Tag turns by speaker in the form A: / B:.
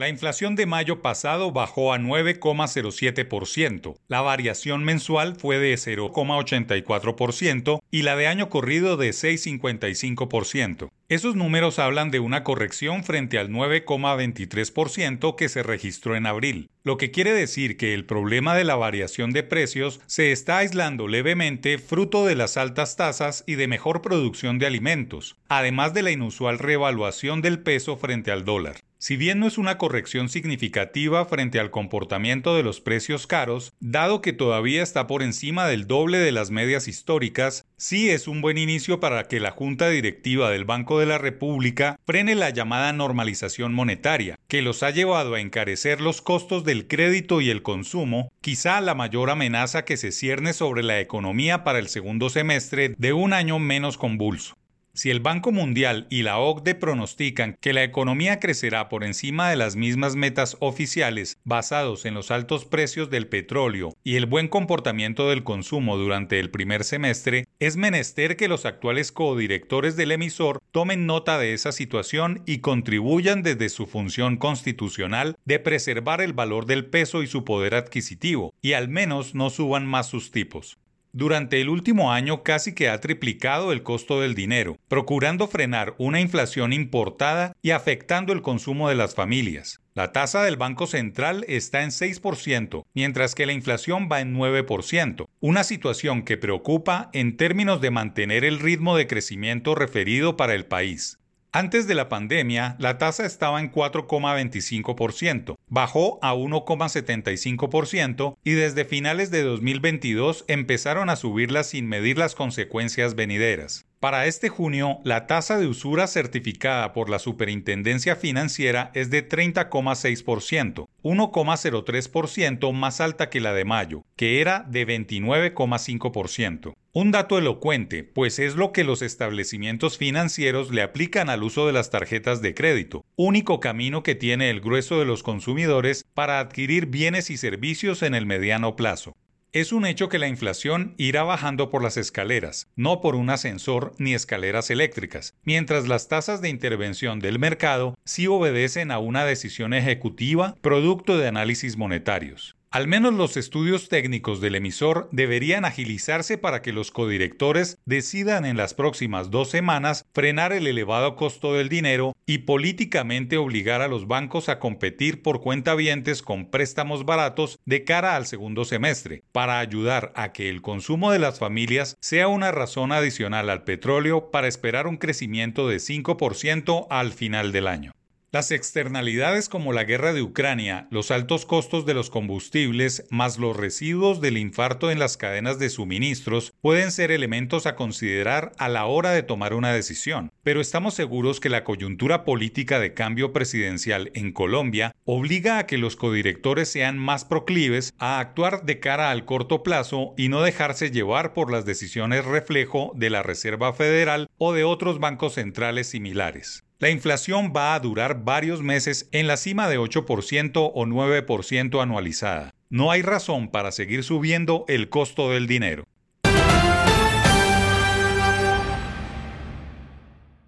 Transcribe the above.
A: La inflación de mayo pasado bajó a 9,07%, la variación mensual fue de 0,84% y la de año corrido de 6,55%. Esos números hablan de una corrección frente al 9,23% que se registró en abril, lo que quiere decir que el problema de la variación de precios se está aislando levemente fruto de las altas tasas y de mejor producción de alimentos, además de la inusual revaluación del peso frente al dólar. Si bien no es una corrección significativa frente al comportamiento de los precios caros, dado que todavía está por encima del doble de las medias históricas, sí es un buen inicio para que la Junta Directiva del Banco de la República frene la llamada normalización monetaria, que los ha llevado a encarecer los costos del crédito y el consumo, quizá la mayor amenaza que se cierne sobre la economía para el segundo semestre de un año menos convulso. Si el Banco Mundial y la OCDE pronostican que la economía crecerá por encima de las mismas metas oficiales basados en los altos precios del petróleo y el buen comportamiento del consumo durante el primer semestre, es menester que los actuales codirectores del emisor tomen nota de esa situación y contribuyan desde su función constitucional de preservar el valor del peso y su poder adquisitivo, y al menos no suban más sus tipos. Durante el último año casi que ha triplicado el costo del dinero, procurando frenar una inflación importada y afectando el consumo de las familias. La tasa del Banco Central está en 6%, mientras que la inflación va en 9%, una situación que preocupa en términos de mantener el ritmo de crecimiento referido para el país. Antes de la pandemia, la tasa estaba en 4,25%, bajó a 1,75% y desde finales de 2022 empezaron a subirla sin medir las consecuencias venideras. Para este junio, la tasa de usura certificada por la Superintendencia Financiera es de 30,6%, 1,03% más alta que la de mayo, que era de 29,5%. Un dato elocuente, pues es lo que los establecimientos financieros le aplican al uso de las tarjetas de crédito, único camino que tiene el grueso de los consumidores para adquirir bienes y servicios en el mediano plazo. Es un hecho que la inflación irá bajando por las escaleras, no por un ascensor ni escaleras eléctricas, mientras las tasas de intervención del mercado sí obedecen a una decisión ejecutiva producto de análisis monetarios. Al menos los estudios técnicos del emisor deberían agilizarse para que los codirectores decidan en las próximas dos semanas frenar el elevado costo del dinero y políticamente obligar a los bancos a competir por cuentavientes con préstamos baratos de cara al segundo semestre, para ayudar a que el consumo de las familias sea una razón adicional al petróleo para esperar un crecimiento de 5% al final del año. Las externalidades como la guerra de Ucrania, los altos costos de los combustibles, más los residuos del infarto en las cadenas de suministros, pueden ser elementos a considerar a la hora de tomar una decisión. Pero estamos seguros que la coyuntura política de cambio presidencial en Colombia obliga a que los codirectores sean más proclives a actuar de cara al corto plazo y no dejarse llevar por las decisiones reflejo de la Reserva Federal o de otros bancos centrales similares. La inflación va a durar varios meses en la cima de 8% o 9% anualizada. No hay razón para seguir subiendo el costo del dinero.